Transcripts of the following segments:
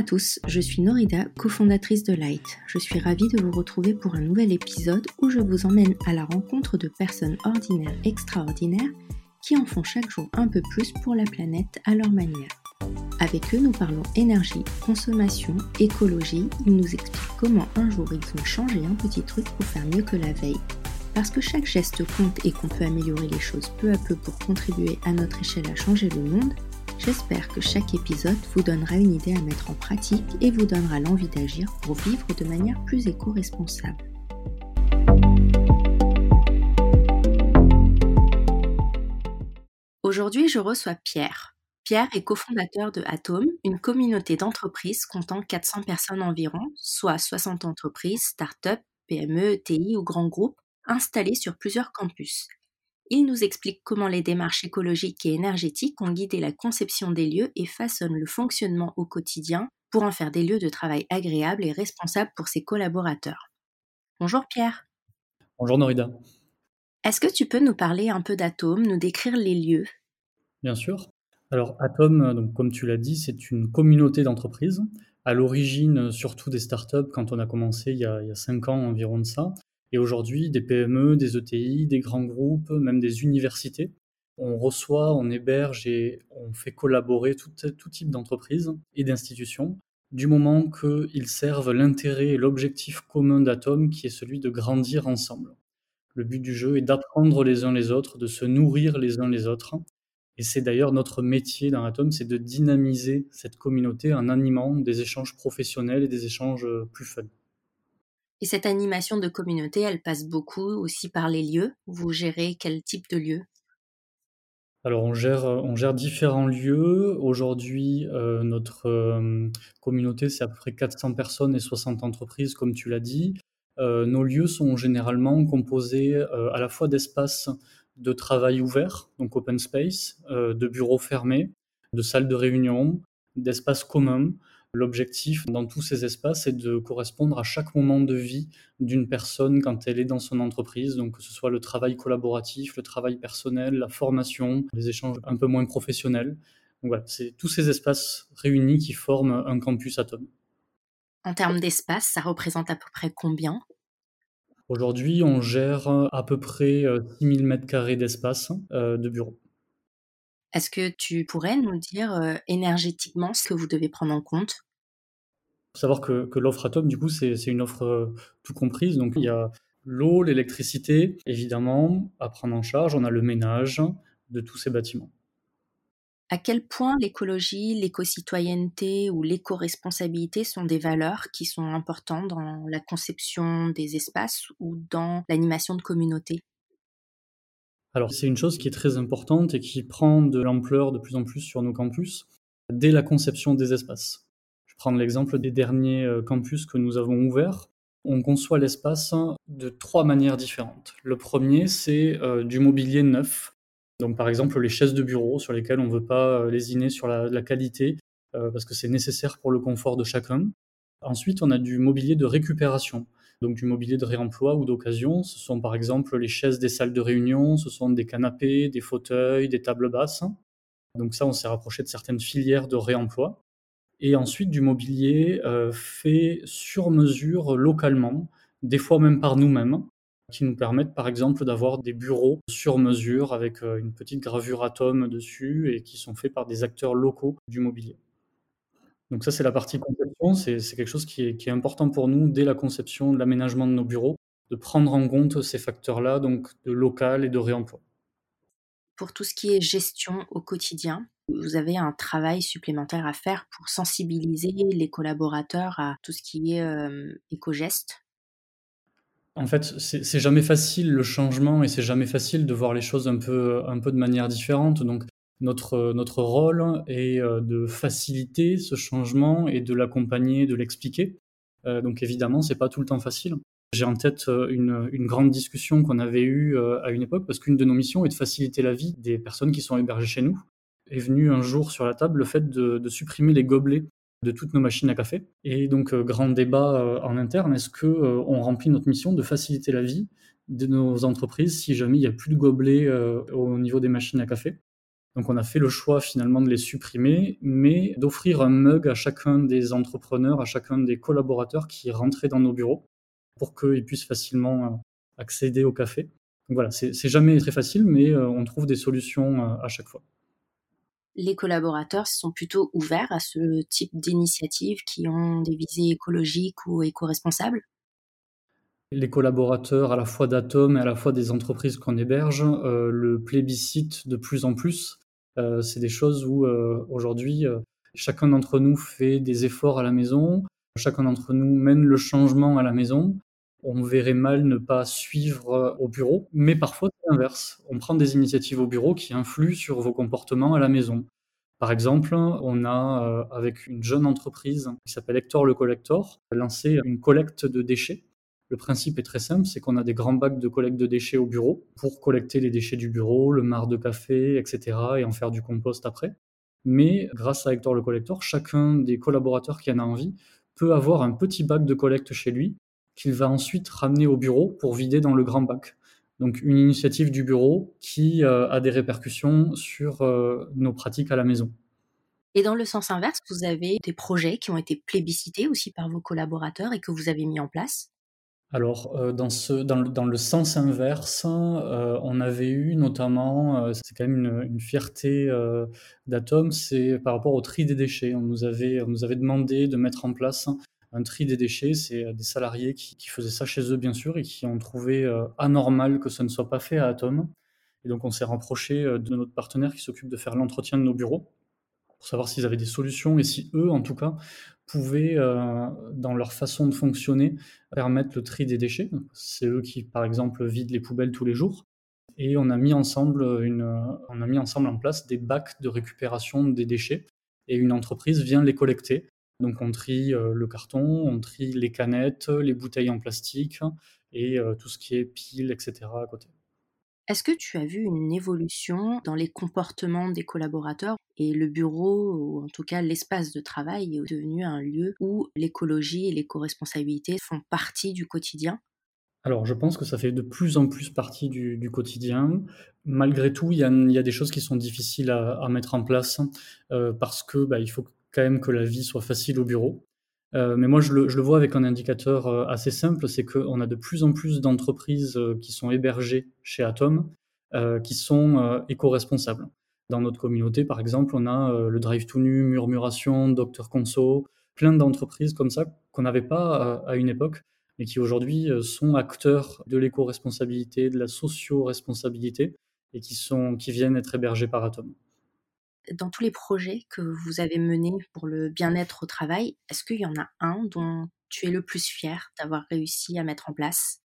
à tous, je suis Norida, cofondatrice de Light. Je suis ravie de vous retrouver pour un nouvel épisode où je vous emmène à la rencontre de personnes ordinaires extraordinaires qui en font chaque jour un peu plus pour la planète à leur manière. Avec eux, nous parlons énergie, consommation, écologie. Ils nous expliquent comment un jour ils ont changé un petit truc pour faire mieux que la veille. Parce que chaque geste compte et qu'on peut améliorer les choses peu à peu pour contribuer à notre échelle à changer le monde, j'espère que chaque épisode vous donnera une idée à mettre en pratique et vous donnera l'envie d'agir pour vivre de manière plus éco-responsable. Aujourd'hui, je reçois Pierre. Pierre est cofondateur de Atom, une communauté d'entreprises comptant 400 personnes environ, soit 60 entreprises, start-up, PME, TI ou grands groupes, installées sur plusieurs campus. Il nous explique comment les démarches écologiques et énergétiques ont guidé la conception des lieux et façonnent le fonctionnement au quotidien pour en faire des lieux de travail agréables et responsables pour ses collaborateurs. Bonjour Pierre. Bonjour Norida. Est-ce que tu peux nous parler un peu d'Atom, nous décrire les lieux? Bien sûr. Alors Atom, donc, comme tu l'as dit, c'est une communauté d'entreprises. À l'origine, surtout des startups, quand on a commencé il y a, il y a 5 ans environ de ça. Et aujourd'hui, des PME, des ETI, des grands groupes, même des universités. On reçoit, on héberge et on fait collaborer tout, type d'entreprises et d'institutions, du moment qu'ils servent l'intérêt et l'objectif commun d'Atom, qui est celui de grandir ensemble. Le but du jeu est d'apprendre les uns les autres, de se nourrir les uns les autres. Et c'est d'ailleurs notre métier dans Atom, c'est de dynamiser cette communauté en animant des échanges professionnels et des échanges plus fun. Et cette animation de communauté, elle passe beaucoup aussi par les lieux. Vous gérez quel type de lieux? Alors on gère, on gère différents lieux. Aujourd'hui, euh, notre euh, communauté, c'est à peu près 400 personnes et 60 entreprises, comme tu l'as dit. Euh, nos lieux sont généralement composés à la fois d'espaces de travail ouverts, donc open space, de bureaux fermés, de salles de réunion, d'espaces communs, L'objectif dans tous ces espaces est de correspondre à chaque moment de vie d'une personne quand elle est dans son entreprise, donc que ce soit le travail collaboratif, le travail personnel, la formation, les échanges un peu moins professionnels. Donc voilà, c'est tous ces espaces réunis qui forment un campus Atom. En termes d'espace, ça représente à peu près combien? Aujourd'hui, on gère à peu près 6000 m2 d'espace euh, de bureau. Est-ce que tu pourrais nous dire euh, énergétiquement ce que vous devez prendre en compte? Il faut savoir que, l'offre Atom, du coup, c'est une offre euh, tout comprise. Donc, il y a l'eau, l'électricité, évidemment, à prendre en charge. On a le ménage de tous ces bâtiments. À quel point l'écologie, l'éco-citoyenneté ou l'éco-responsabilité sont des valeurs qui sont importantes dans la conception des espaces ou dans l'animation de communautés? Alors c'est une chose qui est très importante et qui prend de l'ampleur de plus en plus sur nos campus dès la conception des espaces. Je prends l'exemple des derniers euh, campus que nous avons ouverts. On conçoit l'espace de trois manières différentes. Le premier, c'est euh, du mobilier neuf. Donc par exemple les chaises de bureau sur lesquelles on ne veut pas euh, lésiner sur la, qualité parce que c'est nécessaire pour le confort de chacun. Ensuite, on a du mobilier de récupération donc du mobilier de réemploi ou d'occasion. Ce sont par exemple les chaises des salles de réunion, ce sont des canapés, des fauteuils, des tables basses. Donc ça, on s'est rapproché de certaines filières de réemploi. Et ensuite du mobilier euh, fait sur mesure localement, des fois même par nous-mêmes, qui nous permettent par exemple d'avoir des bureaux sur mesure avec euh, une petite gravure atome dessus et qui sont faits par des acteurs locaux du mobilier. Donc ça, c'est la partie conception. C'est quelque chose qui est, important pour nous dès la conception, de l'aménagement de nos bureaux, de prendre en compte ces facteurs-là, donc de local et de réemploi. Pour tout ce qui est gestion au quotidien, vous avez un travail supplémentaire à faire pour sensibiliser les collaborateurs à tout ce qui est euh, éco-geste? En fait, c'est jamais facile le changement et c'est jamais facile de voir les choses un peu, un peu de manière différente. Donc, notre, notre rôle est euh, de faciliter ce changement et de l'accompagner, de l'expliquer. Euh, donc évidemment, c'est pas tout le temps facile. J'ai en tête euh, une, grande discussion qu'on avait eue à une époque, parce qu'une de nos missions est de faciliter la vie des personnes qui sont hébergées chez nous. Est venu un jour sur la table le fait de, supprimer les gobelets de toutes nos machines à café. Et donc, grand débat en interne, est-ce que on remplit notre mission de faciliter la vie de nos entreprises si jamais il n'y a plus de gobelets au niveau des machines à café? Donc on a fait le choix finalement de les supprimer, mais d'offrir un mug à chacun des entrepreneurs, à chacun des collaborateurs qui rentraient dans nos bureaux pour qu'ils puissent facilement euh, accéder au café. Donc voilà, c'est jamais très facile, mais euh, on trouve des solutions euh, à chaque fois. Les collaborateurs sont plutôt ouverts à ce type d'initiatives qui ont des visées écologiques ou éco-responsables? Les collaborateurs à la fois d'Atom et à la fois des entreprises qu'on héberge le plébiscite de plus en plus. c'est des choses où aujourd'hui chacun d'entre nous fait des efforts à la maison, chacun d'entre nous mène le changement à la maison on verrait mal ne pas suivre euh, au bureau, mais parfois c'est l'inverse. On prend des initiatives au bureau qui influent sur vos comportements à la maison. Par exemple, on a, euh, avec une jeune entreprise qui s'appelle Hector le Collector, lancé une collecte de déchets. Le principe est très simple, c'est qu'on a des grands bacs de collecte de déchets au bureau pour collecter les déchets du bureau, le marc de café, etc., et en faire du compost après. Mais grâce à Hector le Collector, chacun des collaborateurs qui en a envie peut avoir un petit bac de collecte chez lui qu'il va ensuite ramener au bureau pour vider dans le grand bac. Donc une initiative du bureau qui euh, a des répercussions sur euh, nos pratiques à la maison. Et dans le sens inverse, vous avez des projets qui ont été plébiscités aussi par vos collaborateurs et que vous avez mis en place alors, euh, dans, le, sens inverse, on avait eu notamment, c'est quand même une, fierté d'Atom, c'est par rapport au tri des déchets. On nous, avait, demandé de mettre en place un tri des déchets. C'est euh, des salariés qui, faisaient ça chez eux, bien sûr, et qui ont trouvé euh, anormal que ça ne soit pas fait à Atom. Et donc, on s'est rapproché euh, de notre partenaire qui s'occupe de faire l'entretien de nos bureaux pour savoir s'ils avaient des solutions et si eux, en tout cas, pouvaient, dans leur façon de fonctionner, permettre le tri des déchets. C'est eux qui, par exemple, vident les poubelles tous les jours. Et on a mis ensemble, une, on a mis ensemble en place des bacs de récupération des déchets et une entreprise vient les collecter donc on trie euh, le carton, on trie les canettes, les bouteilles en plastique et euh, tout ce qui est piles, etc. à côté. Est-ce que tu as vu une évolution dans les comportements des collaborateurs et le bureau, ou en tout cas l'espace de travail, est devenu un lieu où l'écologie et l'éco-responsabilité font partie du quotidien? Alors, je pense que ça fait de plus en plus partie du, quotidien. Malgré tout, il y, a, des choses qui sont difficiles à, mettre en place euh, parce que bah, faut quand même que la vie soit facile au bureau. Euh, mais moi, je le, vois avec un indicateur euh, assez simple, c'est qu'on a de plus en plus d'entreprises euh, qui sont hébergées chez Atom, qui sont éco-responsables. Dans notre communauté, par exemple, on a le Drive to Nu, Murmuration, Docteur Conso, plein d'entreprises comme ça qu'on n'avait pas à, une époque, mais qui aujourd'hui sont acteurs de l'éco-responsabilité, de la socio-responsabilité, et qui, sont, qui viennent être hébergés par Atom dans tous les projets que vous avez menés pour le bien-être au travail, est-ce qu'il y en a un dont tu es le plus fier d'avoir réussi à mettre en place?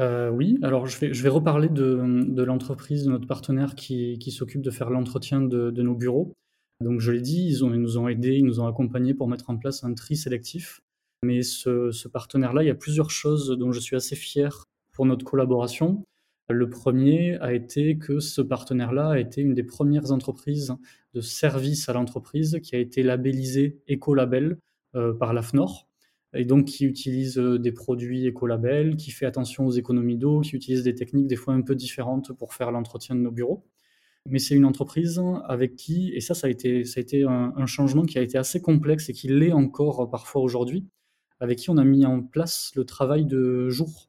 Euh, oui, alors je vais, reparler de, l'entreprise, de notre partenaire qui, s'occupe de faire l'entretien de, nos bureaux. Donc je l'ai dit, ils, nous ont aidés, ils nous ont accompagnés pour mettre en place un tri sélectif. Mais ce partenaire-là, il y a plusieurs choses dont je suis assez fier pour notre collaboration. Le premier a été que ce partenaire-là a été une des premières entreprises de service à l'entreprise qui a été labellisée Écolabel euh, par l'AFNOR et donc qui utilise euh, des produits écolabel, qui fait attention aux économies d'eau, qui utilise des techniques des fois un peu différentes pour faire l'entretien de nos bureaux. Mais c'est une entreprise avec qui, et ça, ça a été, ça a été un, un changement qui a été assez complexe et qui l'est encore parfois aujourd'hui, avec qui on a mis en place le travail de jour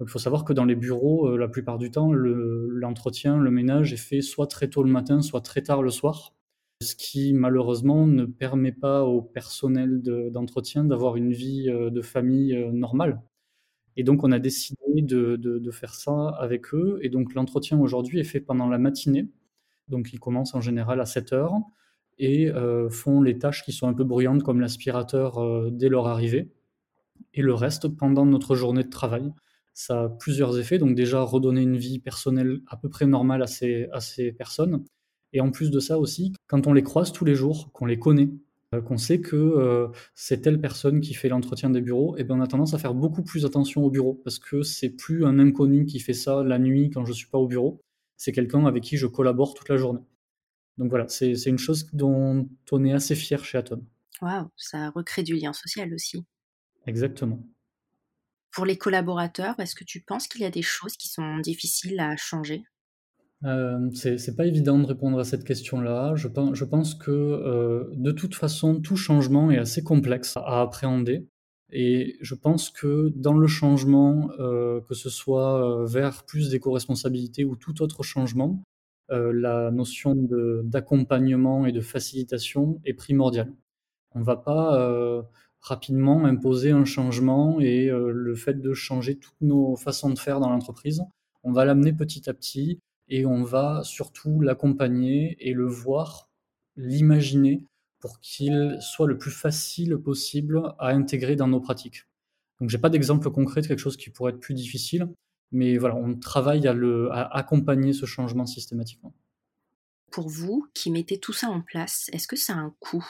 il faut savoir que dans les bureaux, euh, la plupart du temps, l'entretien, le, ménage est fait soit très tôt le matin, soit très tard le soir, ce qui malheureusement ne permet pas au personnel d'entretien d'avoir une vie euh, de famille euh, normale. Et donc on a décidé de, faire ça avec eux. Et donc l'entretien aujourd'hui est fait pendant la matinée. Donc ils commencent en général à 7 heures et font les tâches qui sont un peu bruyantes comme l'aspirateur dès leur arrivée. Et le reste pendant notre journée de travail ça a plusieurs effets. Donc déjà, redonner une vie personnelle à peu près normale à ces, à ces personnes. Et en plus de ça aussi, quand on les croise tous les jours, qu'on les connaît, euh, qu'on sait que euh, c'est telle personne qui fait l'entretien des bureaux, et ben on a tendance à faire beaucoup plus attention au bureau parce que c'est plus un inconnu qui fait ça la nuit quand je suis pas au bureau, c'est quelqu'un avec qui je collabore toute la journée. Donc voilà, c'est une chose dont on est assez fier chez Atom. Waouh, ça recrée du lien social aussi. Exactement. Pour les collaborateurs, est-ce que tu penses qu'il y a des choses qui sont difficiles à changer? Euh, c'est pas évident de répondre à cette question-là. Je pense, que euh, de toute façon, tout changement est assez complexe à appréhender. Et je pense que dans le changement, euh, que ce soit vers plus d'éco-responsabilité ou tout autre changement, la notion d'accompagnement et de facilitation est primordiale. On ne va pas rapidement imposer un changement et le fait de changer toutes nos façons de faire dans l'entreprise. On va l'amener petit à petit et on va surtout l'accompagner et le voir, l'imaginer pour qu'il soit le plus facile possible à intégrer dans nos pratiques. Donc j'ai pas d'exemple concret de quelque chose qui pourrait être plus difficile, mais voilà, on travaille à, le, à accompagner ce changement systématiquement. Pour vous, qui mettez tout ça en place, est-ce que ça a un coût?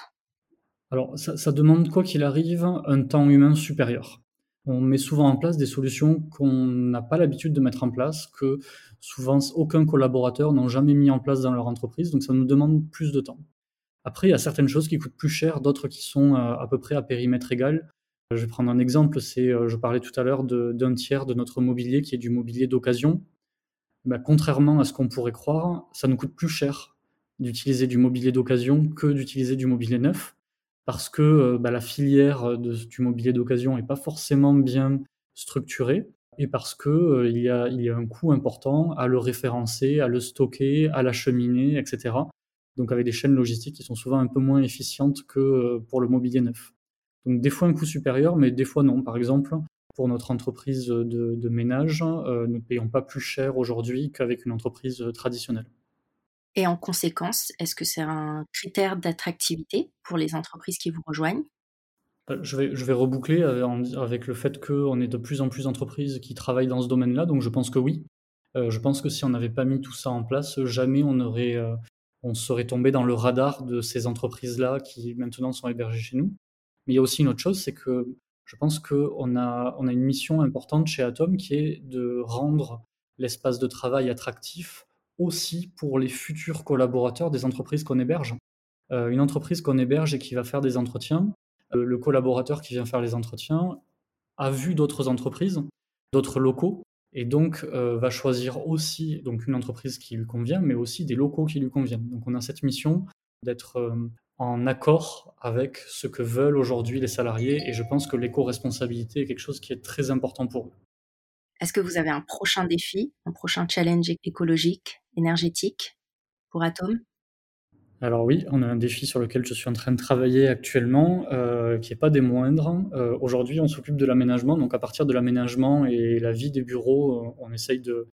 Alors ça, demande quoi qu'il arrive un temps humain supérieur on met souvent en place des solutions qu'on n'a pas l'habitude de mettre en place, que souvent aucun collaborateur n'a jamais mis en place dans leur entreprise, donc ça nous demande plus de temps. Après, il y a certaines choses qui coûtent plus cher, d'autres qui sont euh, à peu près à périmètre égal. Je vais prendre un exemple, c'est, euh, je parlais tout à l'heure d'un tiers de notre mobilier qui est du mobilier d'occasion. Ben, contrairement à ce qu'on pourrait croire, ça nous coûte plus cher d'utiliser du mobilier d'occasion que d'utiliser du mobilier neuf parce que euh, bah, la filière euh, du mobilier d'occasion n'est pas forcément bien structurée et parce qu'il euh, y, a, il y a un coût important à le référencer, à le stocker, à l'acheminer, etc. Donc avec des chaînes logistiques qui sont souvent un peu moins efficientes que pour le mobilier neuf. Donc des fois un coût supérieur, mais des fois non. Par exemple, pour notre entreprise de ménage, nous ne payons pas plus cher aujourd'hui qu'avec une entreprise traditionnelle. Et en conséquence, est-ce que c'est un critère d'attractivité pour les entreprises qui vous rejoignent? Euh, je vais, reboucler avec le fait qu'on est de plus en plus d'entreprises qui travaillent dans ce domaine-là, donc je pense que oui. Euh, je pense que si on n'avait pas mis tout ça en place, jamais euh, on serait tombé dans le radar de ces entreprises-là qui maintenant sont hébergées chez nous. Mais il y a aussi une autre chose, c'est que je pense qu'on a, on a une mission importante chez Atom qui est de rendre l'espace de travail attractif aussi pour les futurs collaborateurs des entreprises qu'on héberge. Euh, une entreprise qu'on héberge et qui va faire des entretiens, euh, le collaborateur qui vient faire les entretiens a vu d'autres entreprises, d'autres locaux, et donc euh, va choisir aussi donc une entreprise qui lui convient, mais aussi des locaux qui lui conviennent. Donc on a cette mission d'être en accord avec ce que veulent aujourd'hui les salariés, et je pense que l'éco-responsabilité est quelque chose qui est très important pour eux. Est-ce que vous avez un prochain défi, un prochain challenge écologique, énergétique pour Atom? Alors oui, on a un défi sur lequel je suis en train de travailler actuellement, euh, qui n'est pas des moindres. Euh, aujourd'hui, on s'occupe de l'aménagement, donc à partir de l'aménagement et la vie des bureaux, euh, on essaye de,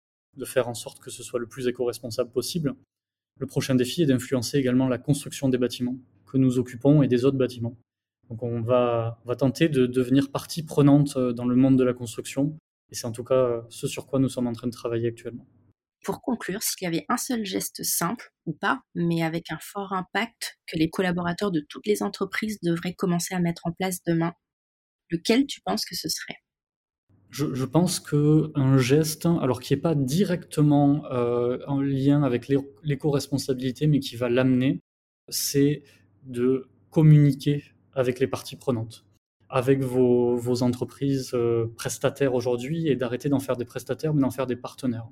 faire en sorte que ce soit le plus éco-responsable possible. Le prochain défi est d'influencer également la construction des bâtiments que nous occupons et des autres bâtiments. Donc on va tenter de devenir partie prenante dans le monde de la construction et c'est en tout cas euh, ce sur quoi nous sommes en train de travailler actuellement. Pour conclure, s'il y avait un seul geste simple, ou pas, mais avec un fort impact que les collaborateurs de toutes les entreprises devraient commencer à mettre en place demain, lequel tu penses que ce serait? Je, pense qu'un geste, alors qui n'est pas directement euh, en lien avec l'éco-responsabilité, mais qui va l'amener, c'est de communiquer avec les parties prenantes avec vos, entreprises euh, prestataires aujourd'hui et d'arrêter d'en faire des prestataires, mais d'en faire des partenaires.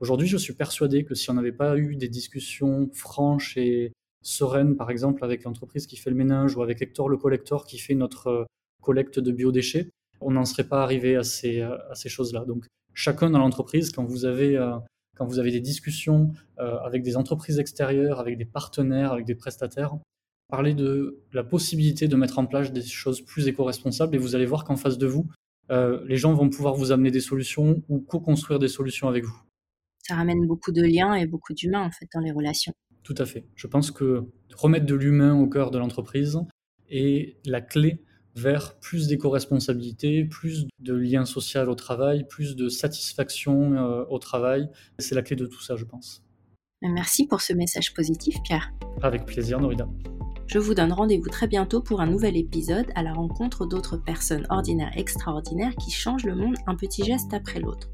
Aujourd'hui, je suis persuadé que si on n'avait pas eu des discussions franches et sereines, par exemple, avec l'entreprise qui fait le ménage ou avec Hector le collector qui fait notre euh, collecte de biodéchets, on n'en serait pas arrivé à ces, choses-là. Donc, chacun dans l'entreprise, quand vous avez euh, quand vous avez des discussions avec des entreprises extérieures, avec des partenaires, avec des prestataires, parler de la possibilité de mettre en place des choses plus éco-responsables et vous allez voir qu'en face de vous, euh, les gens vont pouvoir vous amener des solutions ou co-construire des solutions avec vous. Ça ramène beaucoup de liens et beaucoup d'humains en fait dans les relations. Tout à fait. Je pense que remettre de l'humain au cœur de l'entreprise est la clé vers plus d'éco-responsabilité, plus de liens sociaux au travail, plus de satisfaction euh, au travail. C'est la clé de tout ça, je pense. Merci pour ce message positif, Pierre. Avec plaisir, Norida. Je vous donne rendez-vous très bientôt pour un nouvel épisode à la rencontre d'autres personnes ordinaires extraordinaires qui changent le monde un petit geste après l'autre.